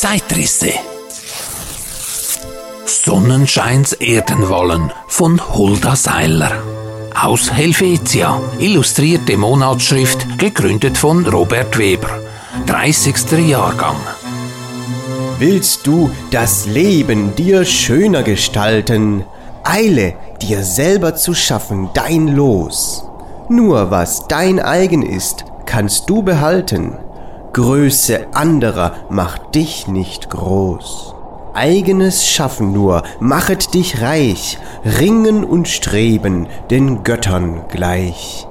Zeitrisse. Sonnenscheins Erdenwollen von Hulda Seiler. Aus Helvetia, illustrierte Monatsschrift, gegründet von Robert Weber. 30. Jahrgang. Willst du das Leben dir schöner gestalten? Eile, dir selber zu schaffen dein Los. Nur was dein eigen ist, kannst du behalten. Größe anderer macht dich nicht groß. Eigenes Schaffen nur machet dich reich, Ringen und Streben den Göttern gleich.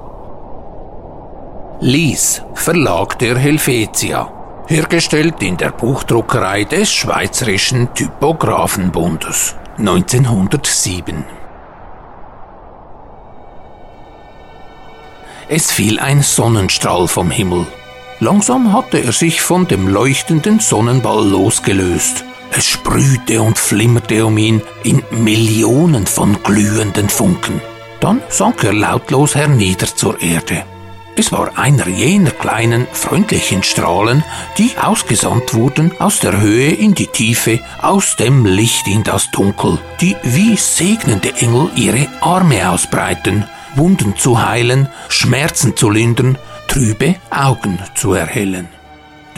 Lies, Verlag der Helvetia. Hergestellt in der Buchdruckerei des Schweizerischen Typographenbundes 1907. Es fiel ein Sonnenstrahl vom Himmel. Langsam hatte er sich von dem leuchtenden Sonnenball losgelöst. Es sprühte und flimmerte um ihn in Millionen von glühenden Funken. Dann sank er lautlos hernieder zur Erde. Es war einer jener kleinen, freundlichen Strahlen, die ausgesandt wurden aus der Höhe in die Tiefe, aus dem Licht in das Dunkel, die wie segnende Engel ihre Arme ausbreiten, Wunden zu heilen, Schmerzen zu lindern, trübe Augen zu erhellen.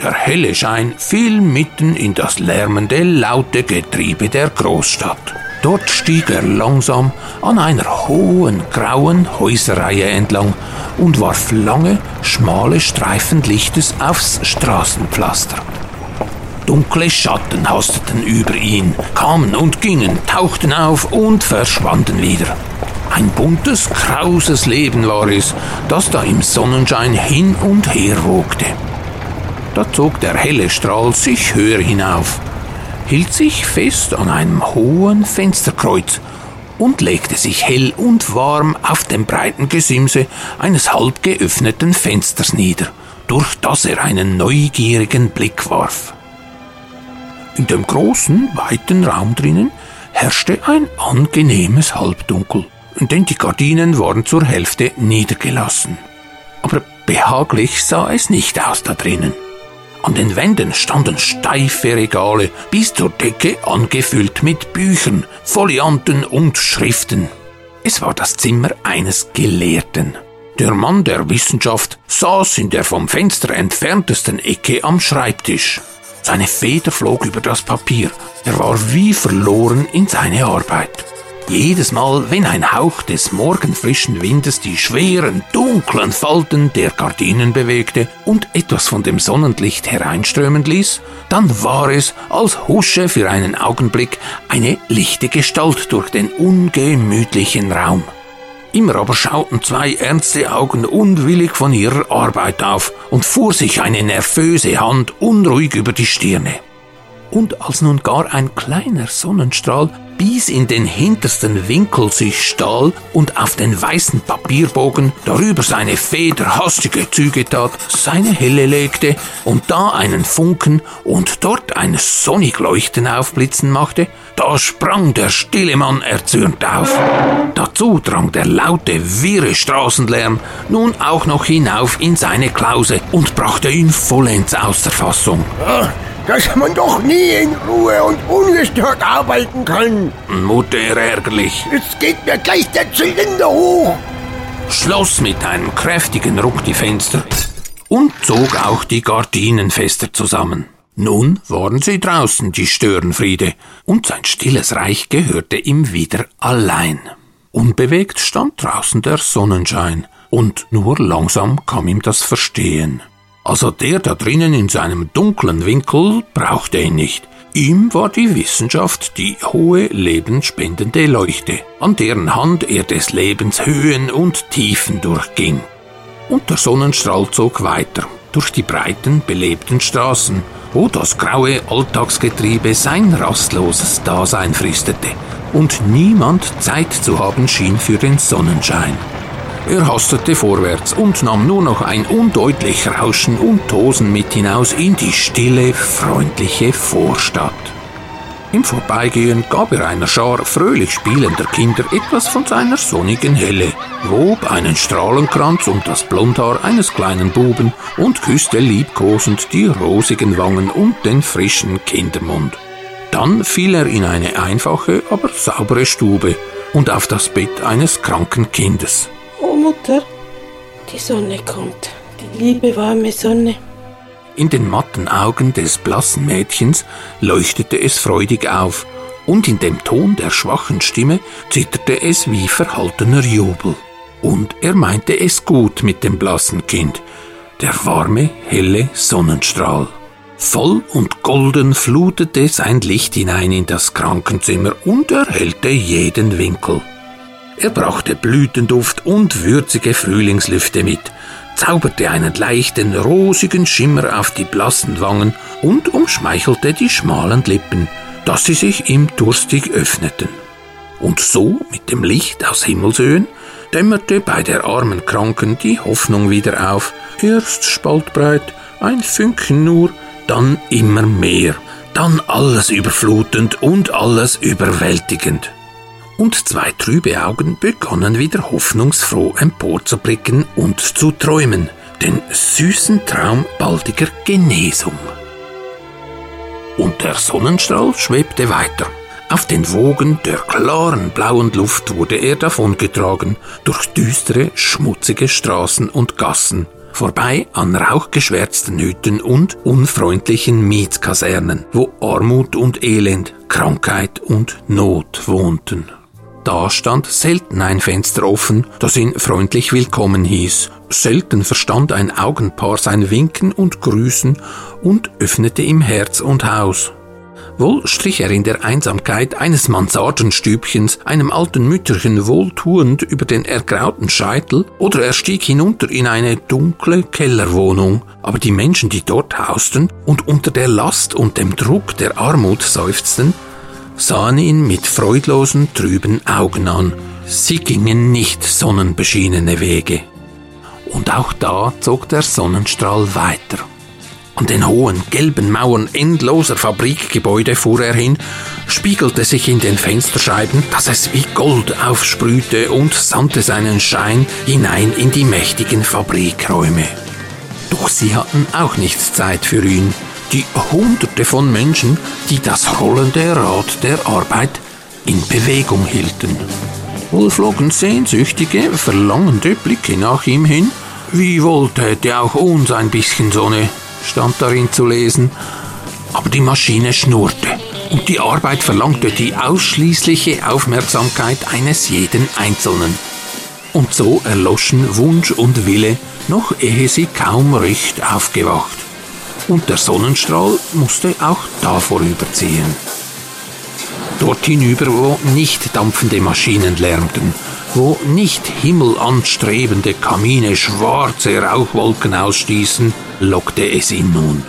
Der helle Schein fiel mitten in das lärmende, laute Getriebe der Großstadt. Dort stieg er langsam an einer hohen, grauen Häuserreihe entlang und warf lange, schmale Streifen Lichtes aufs Straßenpflaster. Dunkle Schatten hasteten über ihn, kamen und gingen, tauchten auf und verschwanden wieder. Ein buntes, krauses Leben war es, das da im Sonnenschein hin und her wogte. Da zog der helle Strahl sich höher hinauf, hielt sich fest an einem hohen Fensterkreuz und legte sich hell und warm auf dem breiten Gesimse eines halb geöffneten Fensters nieder, durch das er einen neugierigen Blick warf. In dem großen, weiten Raum drinnen herrschte ein angenehmes Halbdunkel, denn die Gardinen waren zur Hälfte niedergelassen. Aber behaglich sah es nicht aus da drinnen. An den Wänden standen steife Regale, bis zur Decke angefüllt mit Büchern, Folianten und Schriften. Es war das Zimmer eines Gelehrten. Der Mann der Wissenschaft saß in der vom Fenster entferntesten Ecke am Schreibtisch. Seine Feder flog über das Papier. Er war wie verloren in seine Arbeit. Jedes Mal, wenn ein Hauch des morgenfrischen Windes die schweren, dunklen Falten der Gardinen bewegte und etwas von dem Sonnenlicht hereinströmen ließ, dann war es, als husche für einen Augenblick eine lichte Gestalt durch den ungemütlichen Raum. Immer aber schauten zwei ernste Augen unwillig von ihrer Arbeit auf und fuhr sich eine nervöse Hand unruhig über die Stirne. Und als nun gar ein kleiner Sonnenstrahl bis in den hintersten Winkel sich stahl und auf den weißen Papierbogen darüber seine Feder hastige Züge tat, seine Helle legte und da einen Funken und dort ein sonnig Leuchten aufblitzen machte, da sprang der stille Mann erzürnt auf. Dazu drang der laute, wirre Straßenlärm nun auch noch hinauf in seine Klause und brachte ihn vollends aus der Fassung. Dass man doch nie in Ruhe und ungestört arbeiten kann. Mutter ärgerlich. Jetzt geht mir gleich der Zylinder hoch. Schloss mit einem kräftigen Ruck die Fenster und zog auch die Gardinen fester zusammen. Nun waren sie draußen, die Störenfriede, und sein stilles Reich gehörte ihm wieder allein. Unbewegt stand draußen der Sonnenschein, und nur langsam kam ihm das Verstehen. Also der da drinnen in seinem dunklen Winkel brauchte ihn nicht. Ihm war die Wissenschaft die hohe lebensspendende Leuchte, an deren Hand er des Lebens Höhen und Tiefen durchging. Und der Sonnenstrahl zog weiter, durch die breiten, belebten Straßen, wo das graue Alltagsgetriebe sein rastloses Dasein fristete und niemand Zeit zu haben schien für den Sonnenschein. Er hastete vorwärts und nahm nur noch ein undeutlich Rauschen und Tosen mit hinaus in die stille, freundliche Vorstadt. Im Vorbeigehen gab er einer Schar fröhlich spielender Kinder etwas von seiner sonnigen Helle, wob einen Strahlenkranz um das Blondhaar eines kleinen Buben und küsste liebkosend die rosigen Wangen und den frischen Kindermund. Dann fiel er in eine einfache, aber saubere Stube und auf das Bett eines kranken Kindes. Mutter, die Sonne kommt, die liebe warme Sonne. In den matten Augen des blassen Mädchens leuchtete es freudig auf, und in dem Ton der schwachen Stimme zitterte es wie verhaltener Jubel. Und er meinte es gut mit dem blassen Kind, der warme, helle Sonnenstrahl. Voll und golden flutete sein Licht hinein in das Krankenzimmer und erhellte jeden Winkel. Er brachte Blütenduft und würzige Frühlingslüfte mit, zauberte einen leichten, rosigen Schimmer auf die blassen Wangen und umschmeichelte die schmalen Lippen, dass sie sich ihm durstig öffneten. Und so, mit dem Licht aus Himmelshöhen, dämmerte bei der armen Kranken die Hoffnung wieder auf, erst spaltbreit, ein Funken nur, dann immer mehr, dann alles überflutend und alles überwältigend und zwei trübe Augen begonnen wieder hoffnungsfroh emporzublicken und zu träumen, den süßen Traum baldiger Genesung. Und der Sonnenstrahl schwebte weiter. Auf den Wogen der klaren blauen Luft wurde er davongetragen, durch düstere, schmutzige Straßen und Gassen, vorbei an rauchgeschwärzten Hütten und unfreundlichen Mietskasernen, wo Armut und Elend, Krankheit und Not wohnten. Da stand selten ein Fenster offen, das ihn freundlich willkommen hieß. Selten verstand ein Augenpaar sein Winken und Grüßen und öffnete ihm Herz und Haus. Wohl strich er in der Einsamkeit eines Mansardenstübchens einem alten Mütterchen wohltuend über den ergrauten Scheitel, oder er stieg hinunter in eine dunkle Kellerwohnung, aber die Menschen, die dort hausten und unter der Last und dem Druck der Armut seufzten, sahen ihn mit freudlosen, trüben Augen an. Sie gingen nicht sonnenbeschienene Wege. Und auch da zog der Sonnenstrahl weiter. An den hohen, gelben Mauern endloser Fabrikgebäude fuhr er hin, spiegelte sich in den Fensterscheiben, dass es wie Gold aufsprühte und sandte seinen Schein hinein in die mächtigen Fabrikräume. Doch sie hatten auch nicht Zeit für ihn die Hunderte von Menschen, die das rollende Rad der Arbeit in Bewegung hielten. Wohl flogen sehnsüchtige, verlangende Blicke nach ihm hin. Wie wollte hätte auch uns ein bisschen Sonne, stand darin zu lesen. Aber die Maschine schnurrte und die Arbeit verlangte die ausschließliche Aufmerksamkeit eines jeden Einzelnen. Und so erloschen Wunsch und Wille, noch ehe sie kaum recht aufgewacht und der Sonnenstrahl musste auch da vorüberziehen. Dort hinüber, wo nicht dampfende Maschinen lärmten, wo nicht himmelanstrebende Kamine schwarze Rauchwolken ausstießen, lockte es ihn nun.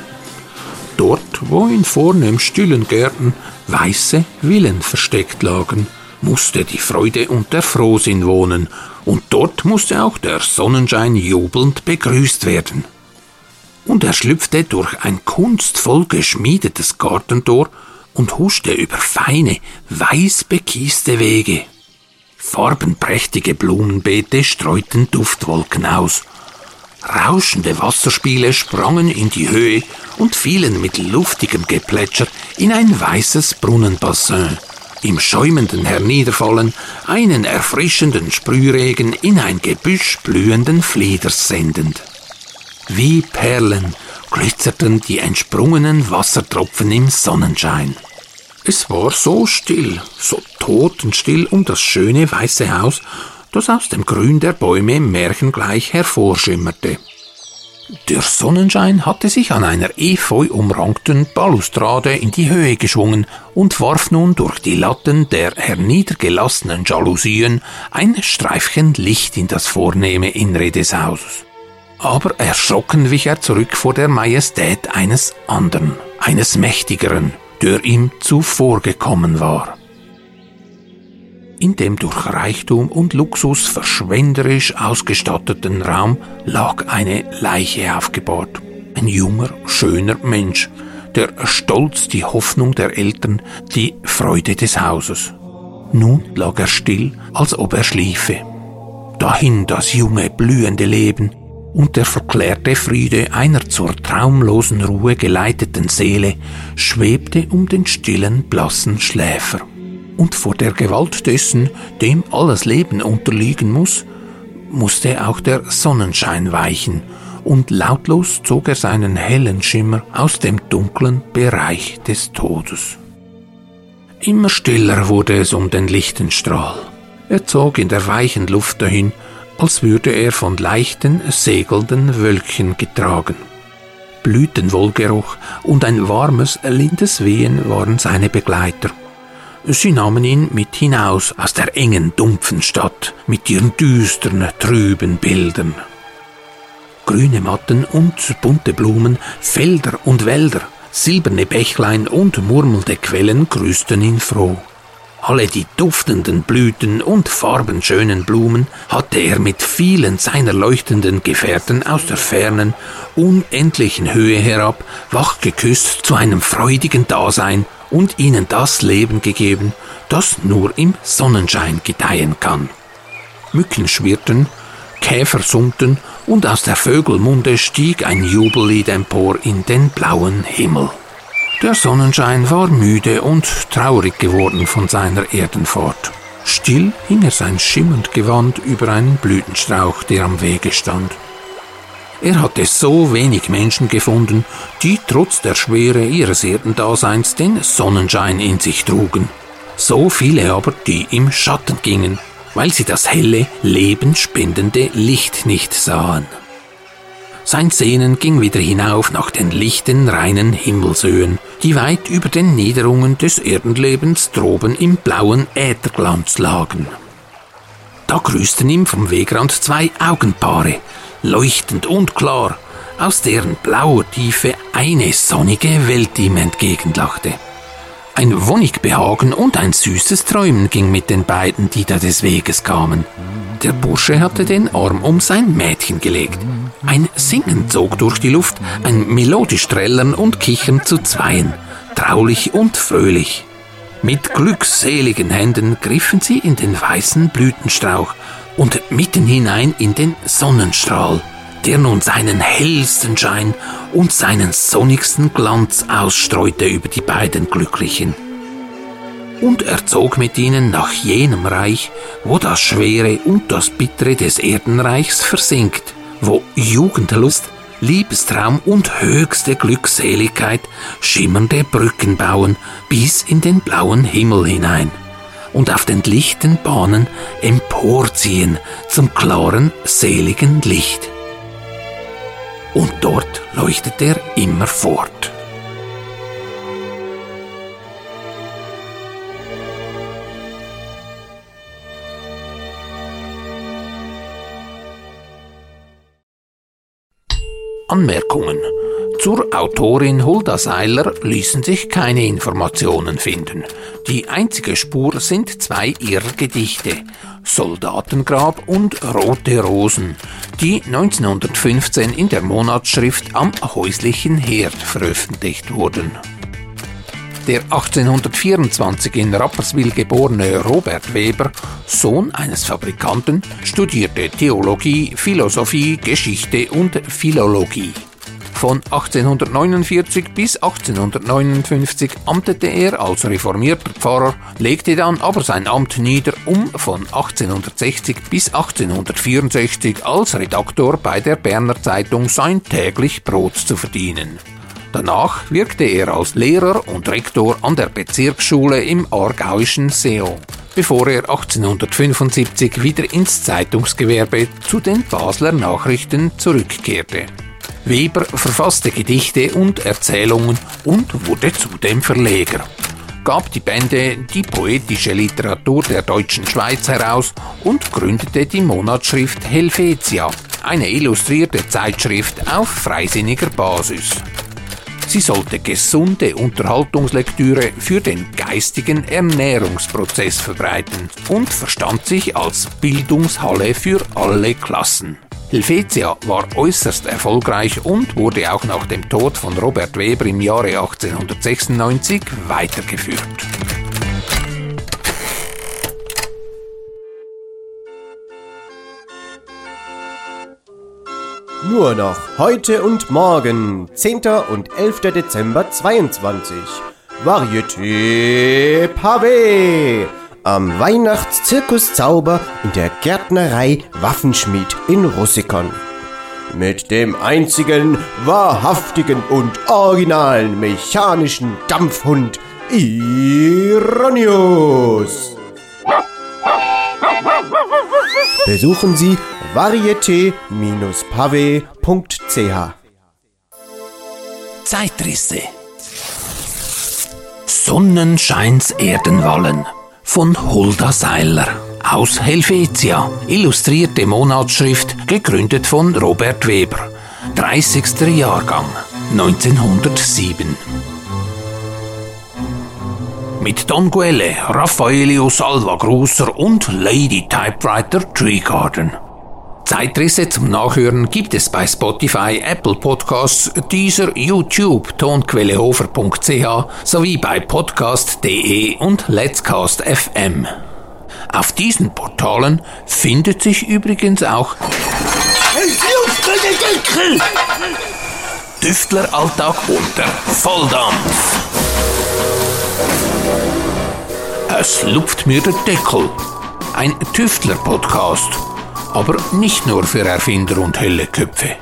Dort, wo in vornehm stillen Gärten weiße Villen versteckt lagen, musste die Freude und der Frohsinn wohnen, und dort musste auch der Sonnenschein jubelnd begrüßt werden und er schlüpfte durch ein kunstvoll geschmiedetes Gartentor und huschte über feine, weiß bekieste Wege. Farbenprächtige Blumenbeete streuten Duftwolken aus. Rauschende Wasserspiele sprangen in die Höhe und fielen mit luftigem Geplätscher in ein weißes Brunnenbassin. Im schäumenden Herniederfallen einen erfrischenden Sprühregen in ein Gebüsch blühenden Flieders sendend. Wie Perlen glitzerten die entsprungenen Wassertropfen im Sonnenschein. Es war so still, so totenstill um das schöne weiße Haus, das aus dem Grün der Bäume märchengleich hervorschimmerte. Der Sonnenschein hatte sich an einer efeu umrankten Balustrade in die Höhe geschwungen und warf nun durch die Latten der herniedergelassenen Jalousien ein Streifchen Licht in das vornehme Innere des Hauses aber erschrocken wich er zurück vor der Majestät eines anderen, eines Mächtigeren, der ihm zuvorgekommen war. In dem durch Reichtum und Luxus verschwenderisch ausgestatteten Raum lag eine Leiche aufgebahrt. Ein junger, schöner Mensch, der Stolz, die Hoffnung der Eltern, die Freude des Hauses. Nun lag er still, als ob er schliefe. Dahin das junge, blühende Leben und der verklärte Friede einer zur traumlosen Ruhe geleiteten Seele schwebte um den stillen, blassen Schläfer. Und vor der Gewalt dessen, dem alles Leben unterliegen muss, musste auch der Sonnenschein weichen, und lautlos zog er seinen hellen Schimmer aus dem dunklen Bereich des Todes. Immer stiller wurde es um den lichten Strahl. Er zog in der weichen Luft dahin, als würde er von leichten, segelnden Wölkchen getragen. Blütenwohlgeruch und ein warmes, lindes Wehen waren seine Begleiter. Sie nahmen ihn mit hinaus aus der engen, dumpfen Stadt mit ihren düsteren, trüben Bildern. Grüne Matten und bunte Blumen, Felder und Wälder, silberne Bächlein und murmelnde Quellen grüßten ihn froh. Alle die duftenden Blüten und farbenschönen Blumen hatte er mit vielen seiner leuchtenden Gefährten aus der fernen, unendlichen Höhe herab wach geküsst zu einem freudigen Dasein und ihnen das Leben gegeben, das nur im Sonnenschein gedeihen kann. Mücken schwirrten, Käfer summten und aus der Vögelmunde stieg ein Jubellied empor in den blauen Himmel. Der Sonnenschein war müde und traurig geworden von seiner Erdenfahrt. Still hing er sein schimmernd Gewand über einen Blütenstrauch, der am Wege stand. Er hatte so wenig Menschen gefunden, die trotz der Schwere ihres Erdendaseins den Sonnenschein in sich trugen. So viele aber, die im Schatten gingen, weil sie das helle, lebenspendende Licht nicht sahen. Sein Sehnen ging wieder hinauf nach den lichten, reinen Himmelshöhen, die weit über den Niederungen des Erdenlebens droben im blauen Ätherglanz lagen. Da grüßten ihm vom Wegrand zwei Augenpaare, leuchtend und klar, aus deren blauer Tiefe eine sonnige Welt ihm entgegenlachte. Ein wonnig Behagen und ein süßes Träumen ging mit den beiden, die da des Weges kamen. Der Bursche hatte den Arm um sein Mädchen gelegt. Ein Singen zog durch die Luft, ein melodisch Trällern und Kichern zu zweien, traulich und fröhlich. Mit glückseligen Händen griffen sie in den weißen Blütenstrauch und mitten hinein in den Sonnenstrahl, der nun seinen hellsten Schein und seinen sonnigsten Glanz ausstreute über die beiden Glücklichen. Und er zog mit ihnen nach jenem Reich, wo das Schwere und das Bittere des Erdenreichs versinkt, wo Jugendlust, Liebestraum und höchste Glückseligkeit schimmernde Brücken bauen bis in den blauen Himmel hinein und auf den lichten Bahnen emporziehen zum klaren, seligen Licht und dort leuchtet er immer fort. Anmerkungen zur Autorin Hulda Seiler ließen sich keine Informationen finden. Die einzige Spur sind zwei ihrer Gedichte, Soldatengrab und Rote Rosen, die 1915 in der Monatsschrift am häuslichen Herd veröffentlicht wurden. Der 1824 in Rapperswil geborene Robert Weber, Sohn eines Fabrikanten, studierte Theologie, Philosophie, Geschichte und Philologie. Von 1849 bis 1859 amtete er als reformierter Pfarrer, legte dann aber sein Amt nieder, um von 1860 bis 1864 als Redaktor bei der Berner Zeitung sein täglich Brot zu verdienen. Danach wirkte er als Lehrer und Rektor an der Bezirksschule im aargauischen Seon, bevor er 1875 wieder ins Zeitungsgewerbe zu den Basler Nachrichten zurückkehrte. Weber verfasste Gedichte und Erzählungen und wurde zudem Verleger gab die Bände Die poetische Literatur der deutschen Schweiz heraus und gründete die Monatsschrift Helvetia, eine illustrierte Zeitschrift auf freisinniger Basis. Sie sollte gesunde Unterhaltungslektüre für den geistigen Ernährungsprozess verbreiten und verstand sich als Bildungshalle für alle Klassen. Helvetia war äußerst erfolgreich und wurde auch nach dem Tod von Robert Weber im Jahre 1896 weitergeführt. Nur noch heute und morgen, 10. und 11. Dezember 22. Varieté Pavé am Weihnachtszirkuszauber in der Gärtnerei Waffenschmied in Russikon. Mit dem einzigen, wahrhaftigen und originalen mechanischen Dampfhund Ironius. Besuchen Sie varieté-pavé.ch Zeitrisse Sonnenscheins Erdenwallen von Hulda Seiler aus Helvetia, illustrierte Monatsschrift, gegründet von Robert Weber, 30. Jahrgang, 1907. Mit Don Guelle, Raffaelio Salva Grusser und Lady Typewriter Tree Garden. Zeitrisse zum Nachhören gibt es bei Spotify, Apple Podcasts, dieser YouTube, tonquellehofer.ch sowie bei podcast.de und Let'scast FM. Auf diesen Portalen findet sich übrigens auch Düftleralltag unter Volldampf. Es lupft mir der Deckel. Ein Tüftler-Podcast aber nicht nur für Erfinder und helle Köpfe.